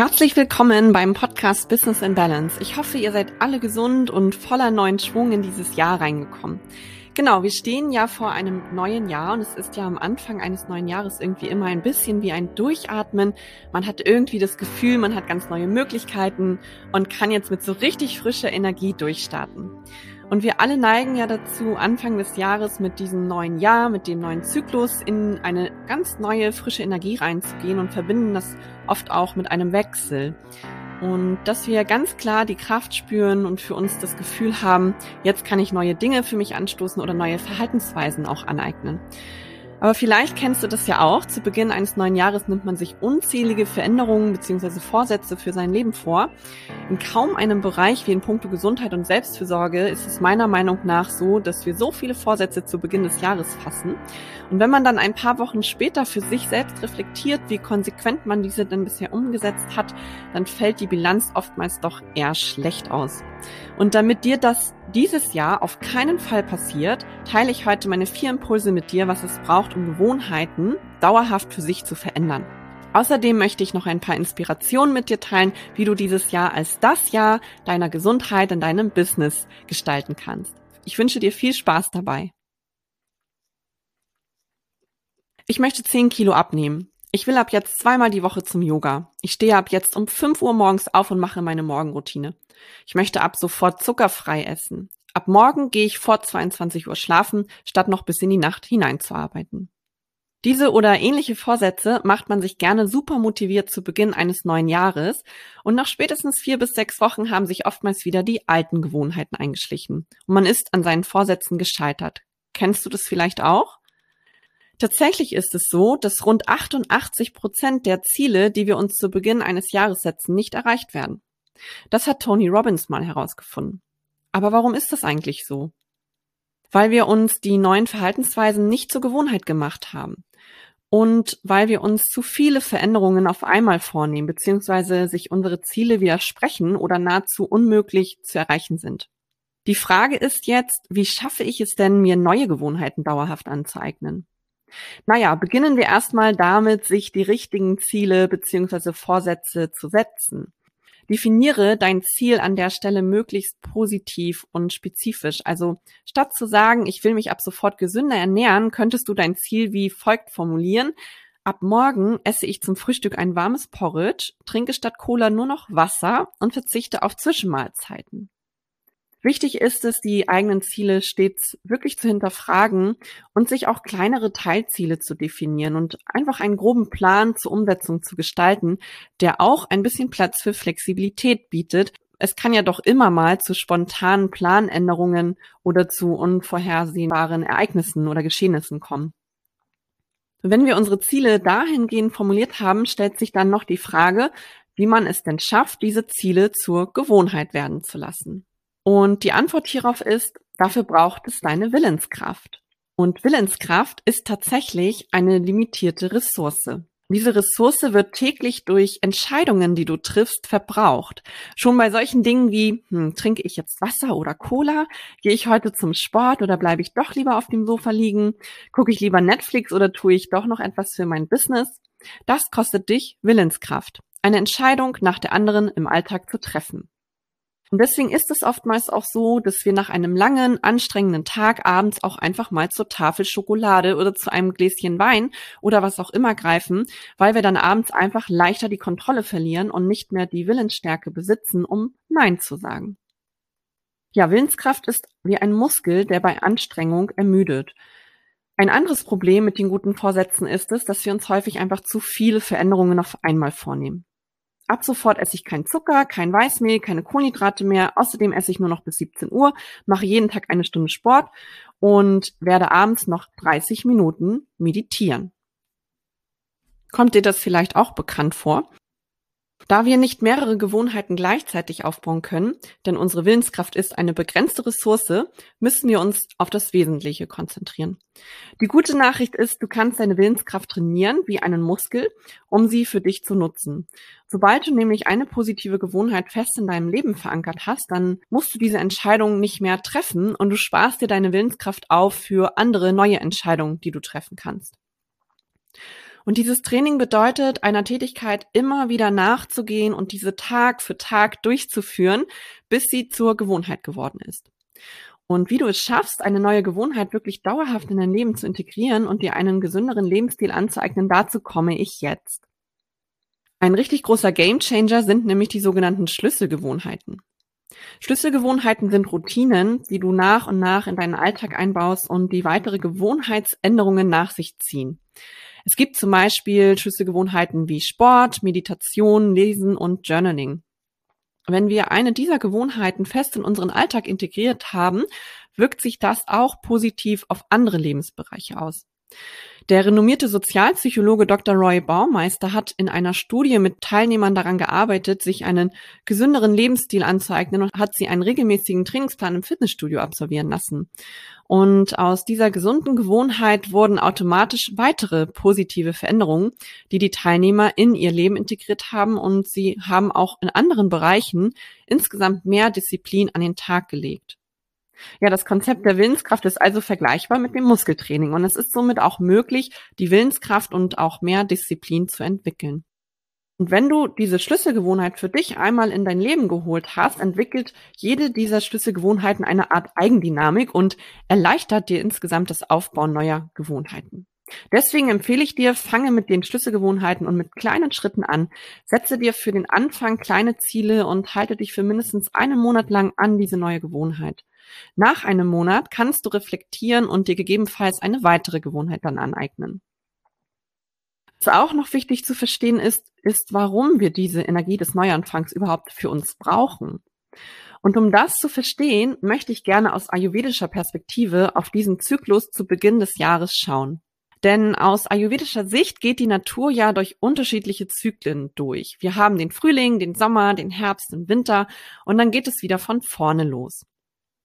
Herzlich willkommen beim Podcast Business in Balance. Ich hoffe, ihr seid alle gesund und voller neuen Schwung in dieses Jahr reingekommen. Genau, wir stehen ja vor einem neuen Jahr und es ist ja am Anfang eines neuen Jahres irgendwie immer ein bisschen wie ein Durchatmen. Man hat irgendwie das Gefühl, man hat ganz neue Möglichkeiten und kann jetzt mit so richtig frischer Energie durchstarten. Und wir alle neigen ja dazu, Anfang des Jahres mit diesem neuen Jahr, mit dem neuen Zyklus in eine ganz neue, frische Energie reinzugehen und verbinden das oft auch mit einem Wechsel. Und dass wir ganz klar die Kraft spüren und für uns das Gefühl haben, jetzt kann ich neue Dinge für mich anstoßen oder neue Verhaltensweisen auch aneignen. Aber vielleicht kennst du das ja auch. Zu Beginn eines neuen Jahres nimmt man sich unzählige Veränderungen bzw. Vorsätze für sein Leben vor. In kaum einem Bereich wie in puncto Gesundheit und Selbstfürsorge ist es meiner Meinung nach so, dass wir so viele Vorsätze zu Beginn des Jahres fassen. Und wenn man dann ein paar Wochen später für sich selbst reflektiert, wie konsequent man diese denn bisher umgesetzt hat, dann fällt die Bilanz oftmals doch eher schlecht aus. Und damit dir das dieses Jahr auf keinen Fall passiert, teile ich heute meine vier Impulse mit dir, was es braucht, um Gewohnheiten dauerhaft für sich zu verändern. Außerdem möchte ich noch ein paar Inspirationen mit dir teilen, wie du dieses Jahr als das Jahr deiner Gesundheit in deinem Business gestalten kannst. Ich wünsche dir viel Spaß dabei. Ich möchte 10 Kilo abnehmen. Ich will ab jetzt zweimal die Woche zum Yoga. Ich stehe ab jetzt um 5 Uhr morgens auf und mache meine Morgenroutine. Ich möchte ab sofort zuckerfrei essen. Ab morgen gehe ich vor 22 Uhr schlafen, statt noch bis in die Nacht hineinzuarbeiten. Diese oder ähnliche Vorsätze macht man sich gerne super motiviert zu Beginn eines neuen Jahres und nach spätestens vier bis sechs Wochen haben sich oftmals wieder die alten Gewohnheiten eingeschlichen und man ist an seinen Vorsätzen gescheitert. Kennst du das vielleicht auch? Tatsächlich ist es so, dass rund 88 Prozent der Ziele, die wir uns zu Beginn eines Jahres setzen, nicht erreicht werden. Das hat Tony Robbins mal herausgefunden. Aber warum ist das eigentlich so? Weil wir uns die neuen Verhaltensweisen nicht zur Gewohnheit gemacht haben. Und weil wir uns zu viele Veränderungen auf einmal vornehmen, beziehungsweise sich unsere Ziele widersprechen oder nahezu unmöglich zu erreichen sind. Die Frage ist jetzt, wie schaffe ich es denn, mir neue Gewohnheiten dauerhaft anzueignen? Naja, beginnen wir erstmal damit, sich die richtigen Ziele beziehungsweise Vorsätze zu setzen. Definiere dein Ziel an der Stelle möglichst positiv und spezifisch. Also statt zu sagen, ich will mich ab sofort gesünder ernähren, könntest du dein Ziel wie folgt formulieren. Ab morgen esse ich zum Frühstück ein warmes Porridge, trinke statt Cola nur noch Wasser und verzichte auf Zwischenmahlzeiten. Wichtig ist es, die eigenen Ziele stets wirklich zu hinterfragen und sich auch kleinere Teilziele zu definieren und einfach einen groben Plan zur Umsetzung zu gestalten, der auch ein bisschen Platz für Flexibilität bietet. Es kann ja doch immer mal zu spontanen Planänderungen oder zu unvorhersehbaren Ereignissen oder Geschehnissen kommen. Wenn wir unsere Ziele dahingehend formuliert haben, stellt sich dann noch die Frage, wie man es denn schafft, diese Ziele zur Gewohnheit werden zu lassen. Und die Antwort hierauf ist, dafür braucht es deine Willenskraft. Und Willenskraft ist tatsächlich eine limitierte Ressource. Diese Ressource wird täglich durch Entscheidungen, die du triffst, verbraucht. Schon bei solchen Dingen wie, hm, trinke ich jetzt Wasser oder Cola? Gehe ich heute zum Sport oder bleibe ich doch lieber auf dem Sofa liegen? Gucke ich lieber Netflix oder tue ich doch noch etwas für mein Business? Das kostet dich Willenskraft. Eine Entscheidung nach der anderen im Alltag zu treffen. Und deswegen ist es oftmals auch so, dass wir nach einem langen, anstrengenden Tag abends auch einfach mal zur Tafel Schokolade oder zu einem Gläschen Wein oder was auch immer greifen, weil wir dann abends einfach leichter die Kontrolle verlieren und nicht mehr die Willensstärke besitzen, um Nein zu sagen. Ja, Willenskraft ist wie ein Muskel, der bei Anstrengung ermüdet. Ein anderes Problem mit den guten Vorsätzen ist es, dass wir uns häufig einfach zu viele Veränderungen auf einmal vornehmen. Ab sofort esse ich keinen Zucker, kein Weißmehl, keine Kohlenhydrate mehr. Außerdem esse ich nur noch bis 17 Uhr, mache jeden Tag eine Stunde Sport und werde abends noch 30 Minuten meditieren. Kommt dir das vielleicht auch bekannt vor? Da wir nicht mehrere Gewohnheiten gleichzeitig aufbauen können, denn unsere Willenskraft ist eine begrenzte Ressource, müssen wir uns auf das Wesentliche konzentrieren. Die gute Nachricht ist, du kannst deine Willenskraft trainieren wie einen Muskel, um sie für dich zu nutzen. Sobald du nämlich eine positive Gewohnheit fest in deinem Leben verankert hast, dann musst du diese Entscheidung nicht mehr treffen und du sparst dir deine Willenskraft auf für andere neue Entscheidungen, die du treffen kannst. Und dieses Training bedeutet, einer Tätigkeit immer wieder nachzugehen und diese Tag für Tag durchzuführen, bis sie zur Gewohnheit geworden ist. Und wie du es schaffst, eine neue Gewohnheit wirklich dauerhaft in dein Leben zu integrieren und dir einen gesünderen Lebensstil anzueignen, dazu komme ich jetzt. Ein richtig großer Gamechanger sind nämlich die sogenannten Schlüsselgewohnheiten. Schlüsselgewohnheiten sind Routinen, die du nach und nach in deinen Alltag einbaust und die weitere Gewohnheitsänderungen nach sich ziehen. Es gibt zum Beispiel Schlüsselgewohnheiten wie Sport, Meditation, Lesen und Journaling. Wenn wir eine dieser Gewohnheiten fest in unseren Alltag integriert haben, wirkt sich das auch positiv auf andere Lebensbereiche aus. Der renommierte Sozialpsychologe Dr. Roy Baumeister hat in einer Studie mit Teilnehmern daran gearbeitet, sich einen gesünderen Lebensstil anzueignen und hat sie einen regelmäßigen Trainingsplan im Fitnessstudio absolvieren lassen. Und aus dieser gesunden Gewohnheit wurden automatisch weitere positive Veränderungen, die die Teilnehmer in ihr Leben integriert haben und sie haben auch in anderen Bereichen insgesamt mehr Disziplin an den Tag gelegt. Ja, das Konzept der Willenskraft ist also vergleichbar mit dem Muskeltraining und es ist somit auch möglich, die Willenskraft und auch mehr Disziplin zu entwickeln. Und wenn du diese Schlüsselgewohnheit für dich einmal in dein Leben geholt hast, entwickelt jede dieser Schlüsselgewohnheiten eine Art Eigendynamik und erleichtert dir insgesamt das Aufbauen neuer Gewohnheiten. Deswegen empfehle ich dir, fange mit den Schlüsselgewohnheiten und mit kleinen Schritten an. Setze dir für den Anfang kleine Ziele und halte dich für mindestens einen Monat lang an diese neue Gewohnheit. Nach einem Monat kannst du reflektieren und dir gegebenenfalls eine weitere Gewohnheit dann aneignen. Was auch noch wichtig zu verstehen ist, ist, warum wir diese Energie des Neuanfangs überhaupt für uns brauchen. Und um das zu verstehen, möchte ich gerne aus ayurvedischer Perspektive auf diesen Zyklus zu Beginn des Jahres schauen. Denn aus ayurvedischer Sicht geht die Natur ja durch unterschiedliche Zyklen durch. Wir haben den Frühling, den Sommer, den Herbst, den Winter und dann geht es wieder von vorne los.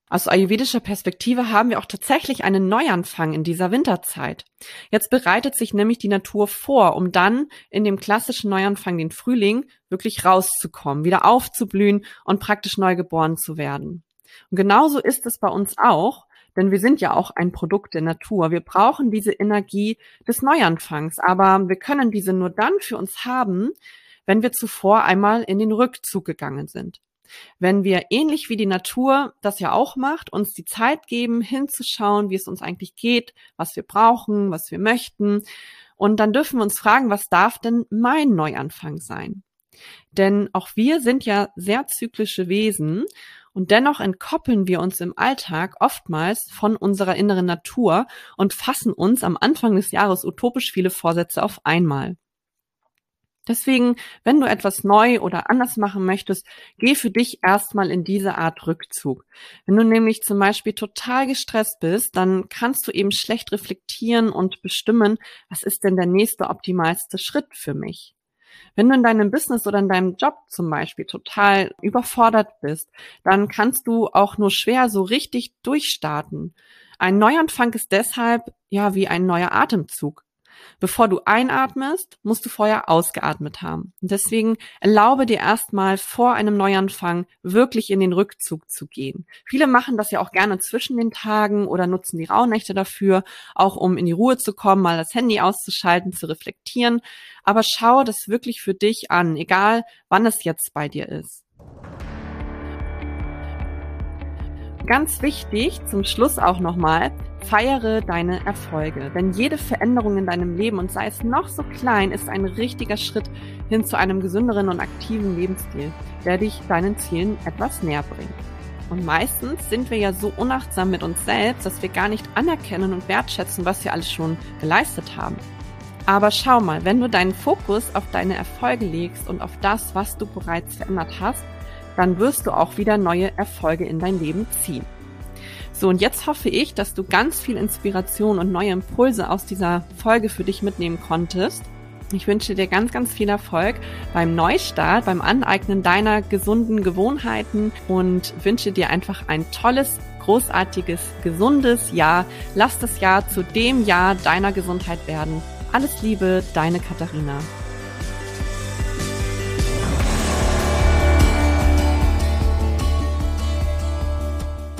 Aus ayurvedischer Perspektive haben wir auch tatsächlich einen Neuanfang in dieser Winterzeit. Jetzt bereitet sich nämlich die Natur vor, um dann in dem klassischen Neuanfang, den Frühling, wirklich rauszukommen, wieder aufzublühen und praktisch neu geboren zu werden. Und genauso ist es bei uns auch, denn wir sind ja auch ein Produkt der Natur. Wir brauchen diese Energie des Neuanfangs, aber wir können diese nur dann für uns haben, wenn wir zuvor einmal in den Rückzug gegangen sind. Wenn wir ähnlich wie die Natur das ja auch macht, uns die Zeit geben, hinzuschauen, wie es uns eigentlich geht, was wir brauchen, was wir möchten. Und dann dürfen wir uns fragen, was darf denn mein Neuanfang sein? Denn auch wir sind ja sehr zyklische Wesen und dennoch entkoppeln wir uns im Alltag oftmals von unserer inneren Natur und fassen uns am Anfang des Jahres utopisch viele Vorsätze auf einmal. Deswegen, wenn du etwas neu oder anders machen möchtest, geh für dich erstmal in diese Art Rückzug. Wenn du nämlich zum Beispiel total gestresst bist, dann kannst du eben schlecht reflektieren und bestimmen, was ist denn der nächste optimalste Schritt für mich. Wenn du in deinem Business oder in deinem Job zum Beispiel total überfordert bist, dann kannst du auch nur schwer so richtig durchstarten. Ein Neuanfang ist deshalb ja wie ein neuer Atemzug. Bevor du einatmest, musst du vorher ausgeatmet haben. Und deswegen erlaube dir erstmal vor einem Neuanfang wirklich in den Rückzug zu gehen. Viele machen das ja auch gerne zwischen den Tagen oder nutzen die Rauhnächte dafür, auch um in die Ruhe zu kommen, mal das Handy auszuschalten, zu reflektieren. Aber schau das wirklich für dich an, egal wann es jetzt bei dir ist. Ganz wichtig, zum Schluss auch nochmal, Feiere deine Erfolge, denn jede Veränderung in deinem Leben und sei es noch so klein, ist ein richtiger Schritt hin zu einem gesünderen und aktiven Lebensstil, der dich deinen Zielen etwas näher bringt. Und meistens sind wir ja so unachtsam mit uns selbst, dass wir gar nicht anerkennen und wertschätzen, was wir alles schon geleistet haben. Aber schau mal, wenn du deinen Fokus auf deine Erfolge legst und auf das, was du bereits verändert hast, dann wirst du auch wieder neue Erfolge in dein Leben ziehen. So, und jetzt hoffe ich, dass du ganz viel Inspiration und neue Impulse aus dieser Folge für dich mitnehmen konntest. Ich wünsche dir ganz, ganz viel Erfolg beim Neustart, beim Aneignen deiner gesunden Gewohnheiten und wünsche dir einfach ein tolles, großartiges, gesundes Jahr. Lass das Jahr zu dem Jahr deiner Gesundheit werden. Alles Liebe, deine Katharina.